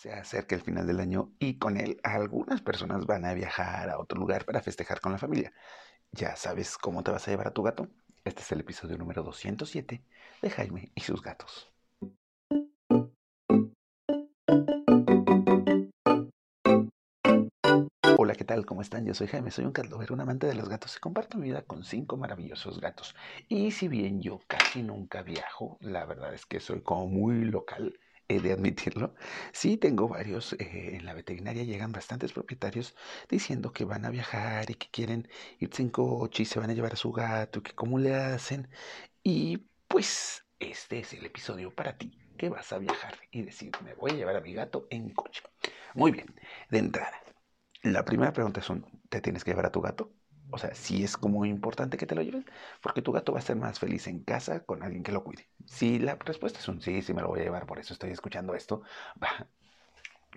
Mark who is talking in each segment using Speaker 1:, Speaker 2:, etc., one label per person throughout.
Speaker 1: Se acerca el final del año y con él algunas personas van a viajar a otro lugar para festejar con la familia. ¿Ya sabes cómo te vas a llevar a tu gato? Este es el episodio número 207 de Jaime y sus gatos. Hola, ¿qué tal? ¿Cómo están? Yo soy Jaime, soy un catlover, un amante de los gatos y comparto mi vida con cinco maravillosos gatos. Y si bien yo casi nunca viajo, la verdad es que soy como muy local he de admitirlo. Sí, tengo varios. Eh, en la veterinaria llegan bastantes propietarios diciendo que van a viajar y que quieren irse en coche y se van a llevar a su gato, que cómo le hacen. Y pues este es el episodio para ti, que vas a viajar y decir, me voy a llevar a mi gato en coche. Muy bien, de entrada. La primera pregunta es, ¿te tienes que llevar a tu gato? O sea, sí es como importante que te lo lleves, porque tu gato va a ser más feliz en casa con alguien que lo cuide. Si la respuesta es un sí, sí me lo voy a llevar, por eso estoy escuchando esto, va,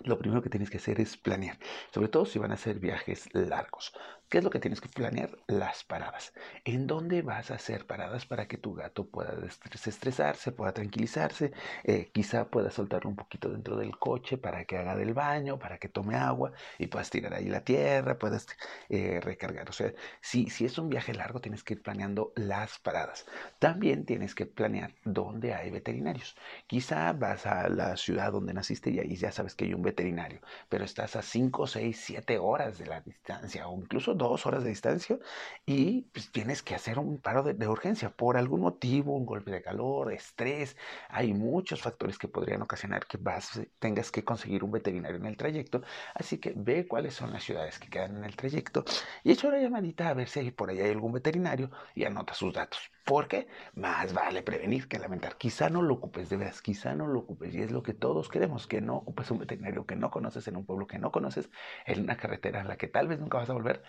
Speaker 1: lo primero que tienes que hacer es planear, sobre todo si van a ser viajes largos. ¿Qué es lo que tienes que planear? Las paradas. ¿En dónde vas a hacer paradas para que tu gato pueda desestresarse, pueda tranquilizarse? Eh, quizá pueda soltarlo un poquito dentro del coche para que haga del baño, para que tome agua y puedas tirar ahí la tierra, puedas eh, recargar. O sea, si, si es un viaje largo, tienes que ir planeando las paradas. También tienes que planear dónde hay veterinarios. Quizá vas a la ciudad donde naciste y ahí ya sabes que hay un veterinario, pero estás a 5, 6, 7 horas de la distancia o incluso 2 horas de distancia y pues, tienes que hacer un paro de, urgencia por algún motivo, un golpe de calor, estrés. Hay muchos factores que podrían ocasionar que vas, tengas que conseguir un veterinario en el trayecto. Así que ve cuáles son las ciudades que quedan en el trayecto y echa una llamadita a ver si por ahí hay algún veterinario y anota sus datos. Porque más vale prevenir que lamentar. Quizá no lo ocupes, de veras, quizá no lo ocupes. Y es lo que todos queremos, que no ocupes un veterinario que no conoces en un pueblo que no conoces, en una carretera en la que tal vez nunca vas a volver,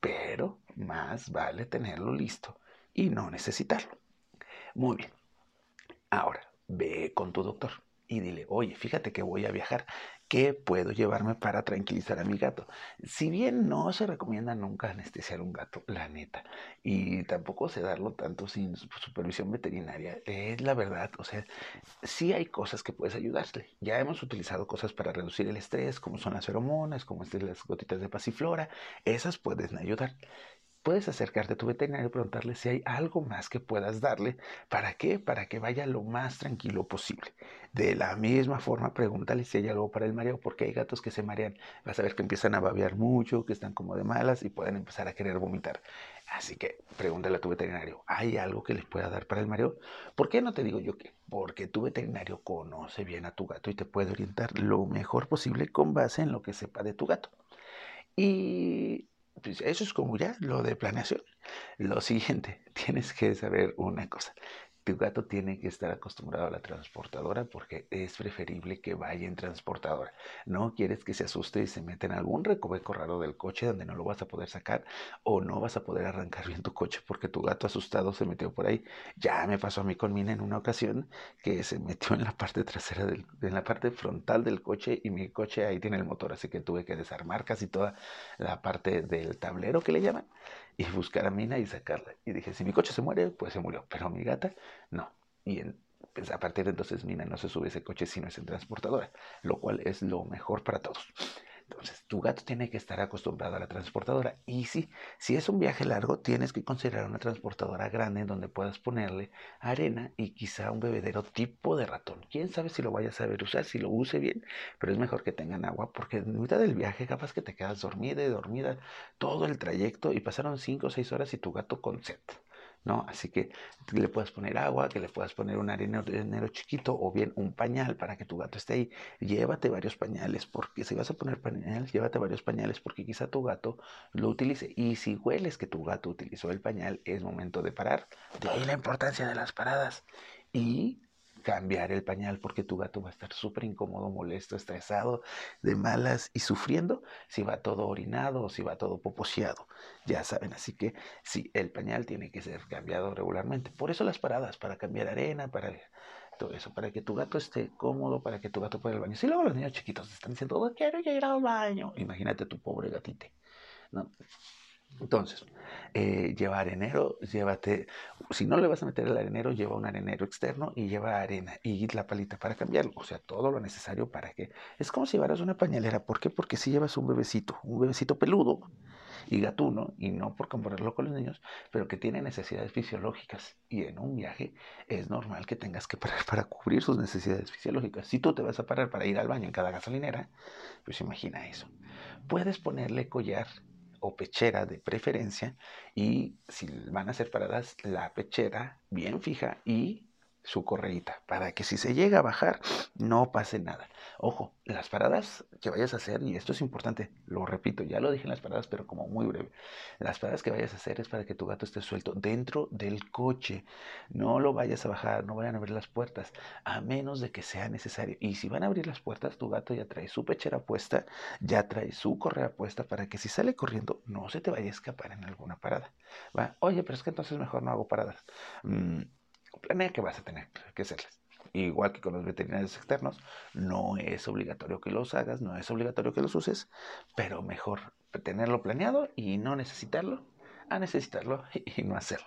Speaker 1: pero más vale tenerlo listo y no necesitarlo. Muy bien. Ahora, ve con tu doctor y dile, oye, fíjate que voy a viajar. ¿Qué puedo llevarme para tranquilizar a mi gato? Si bien no se recomienda nunca anestesiar un gato, la neta, y tampoco sedarlo tanto sin supervisión veterinaria, es la verdad, o sea, sí hay cosas que puedes ayudarle. Ya hemos utilizado cosas para reducir el estrés, como son las feromonas, como las gotitas de pasiflora, esas pueden ayudar puedes acercarte a tu veterinario y preguntarle si hay algo más que puedas darle. ¿Para qué? Para que vaya lo más tranquilo posible. De la misma forma, pregúntale si hay algo para el mareo, porque hay gatos que se marean. Vas a ver que empiezan a babear mucho, que están como de malas y pueden empezar a querer vomitar. Así que pregúntale a tu veterinario, ¿hay algo que les pueda dar para el mareo? ¿Por qué no te digo yo qué? Porque tu veterinario conoce bien a tu gato y te puede orientar lo mejor posible con base en lo que sepa de tu gato. Y eso es como ya lo de planeación. Lo siguiente, tienes que saber una cosa tu gato tiene que estar acostumbrado a la transportadora porque es preferible que vaya en transportadora. No quieres que se asuste y se meta en algún recoveco raro del coche donde no lo vas a poder sacar o no vas a poder arrancar bien tu coche porque tu gato asustado se metió por ahí. Ya me pasó a mí con Mina en una ocasión que se metió en la parte trasera, del, en la parte frontal del coche y mi coche ahí tiene el motor, así que tuve que desarmar casi toda la parte del tablero que le llaman y buscar a Mina y sacarla. Y dije, si mi coche se muere, pues se murió, pero mi gata no. Y pues, a partir de entonces Mina no se sube ese coche si no es en transportadora, lo cual es lo mejor para todos. Entonces, tu gato tiene que estar acostumbrado a la transportadora. Y sí, si es un viaje largo, tienes que considerar una transportadora grande donde puedas ponerle arena y quizá un bebedero tipo de ratón. Quién sabe si lo vayas a saber usar, si lo use bien, pero es mejor que tengan agua porque en mitad del viaje capaz que te quedas dormida y dormida todo el trayecto y pasaron 5 o 6 horas y tu gato con sed. ¿No? Así que le puedes poner agua, que le puedas poner un arenero chiquito o bien un pañal para que tu gato esté ahí. Llévate varios pañales, porque si vas a poner pañales, llévate varios pañales porque quizá tu gato lo utilice. Y si hueles que tu gato utilizó el pañal, es momento de parar. De ahí la importancia de las paradas. Y cambiar el pañal porque tu gato va a estar súper incómodo, molesto, estresado, de malas y sufriendo si va todo orinado o si va todo poposeado. Ya saben, así que sí, el pañal tiene que ser cambiado regularmente. Por eso las paradas, para cambiar arena, para todo eso, para que tu gato esté cómodo, para que tu gato pueda ir al baño. Si luego los niños chiquitos están diciendo, oh, quiero ir al baño, imagínate tu pobre gatite. ¿no? Entonces, eh, lleva arenero, llévate, si no le vas a meter el arenero, lleva un arenero externo y lleva arena y la palita para cambiarlo, o sea, todo lo necesario para que, es como si llevaras una pañalera, ¿por qué? Porque si llevas un bebecito, un bebecito peludo y gatuno, y no por compararlo con los niños, pero que tiene necesidades fisiológicas y en un viaje es normal que tengas que parar para cubrir sus necesidades fisiológicas. Si tú te vas a parar para ir al baño en cada gasolinera, pues imagina eso. Puedes ponerle collar pechera de preferencia y si van a ser paradas la pechera bien fija y su correita para que si se llega a bajar no pase nada. Ojo, las paradas que vayas a hacer, y esto es importante, lo repito, ya lo dije en las paradas, pero como muy breve, las paradas que vayas a hacer es para que tu gato esté suelto dentro del coche. No lo vayas a bajar, no vayan a abrir las puertas, a menos de que sea necesario. Y si van a abrir las puertas, tu gato ya trae su pechera puesta, ya trae su correa puesta para que si sale corriendo no se te vaya a escapar en alguna parada. Oye, pero es que entonces mejor no hago paradas. Mm, planea que vas a tener que hacerlas. Igual que con los veterinarios externos, no es obligatorio que los hagas, no es obligatorio que los uses, pero mejor tenerlo planeado y no necesitarlo, a necesitarlo y no hacerlo.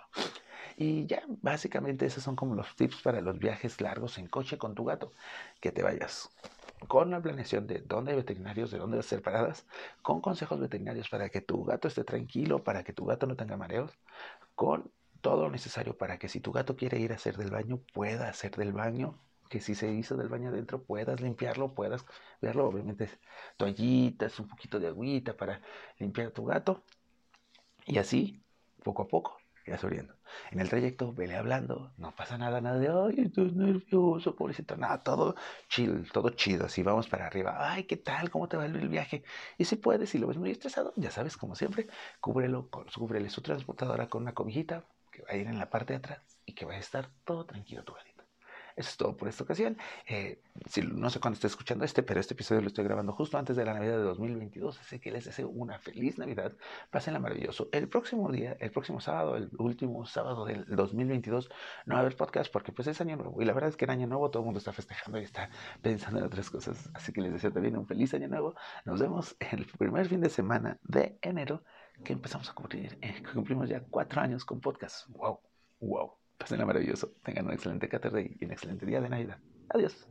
Speaker 1: Y ya, básicamente esos son como los tips para los viajes largos en coche con tu gato. Que te vayas con la planeación de dónde hay veterinarios, de dónde hacer paradas, con consejos veterinarios para que tu gato esté tranquilo, para que tu gato no tenga mareos, con todo lo necesario para que si tu gato quiere ir a hacer del baño, pueda hacer del baño, que si se hizo del baño adentro, puedas limpiarlo, puedas verlo, obviamente toallitas, un poquito de agüita para limpiar a tu gato, y así, poco a poco, ya subiendo. En el trayecto, vele hablando, no pasa nada, nada de, ay, estoy nervioso, pobrecito, nada, todo chill, todo chido, así vamos para arriba, ay, ¿qué tal? ¿Cómo te va el viaje? Y si puedes, si lo ves muy estresado, ya sabes, como siempre, cúbrelo, cúbrele su transportadora con una cobijita, que va a ir en la parte de atrás y que va a estar todo tranquilo tu gatito. Eso es todo por esta ocasión. Eh, si, no sé cuándo estoy escuchando este, pero este episodio lo estoy grabando justo antes de la Navidad de 2022. Así que les deseo una feliz Navidad. Pásenla maravilloso. El próximo día, el próximo sábado, el último sábado del 2022, no va a haber podcast porque pues es año nuevo. Y la verdad es que en año nuevo todo el mundo está festejando y está pensando en otras cosas. Así que les deseo también un feliz año nuevo. Nos vemos el primer fin de semana de enero que empezamos a cumplir, eh, cumplimos ya cuatro años con podcast. ¡Wow! ¡Wow! Pasen maravilloso. Tengan un excelente caterday y un excelente día de Navidad. Adiós.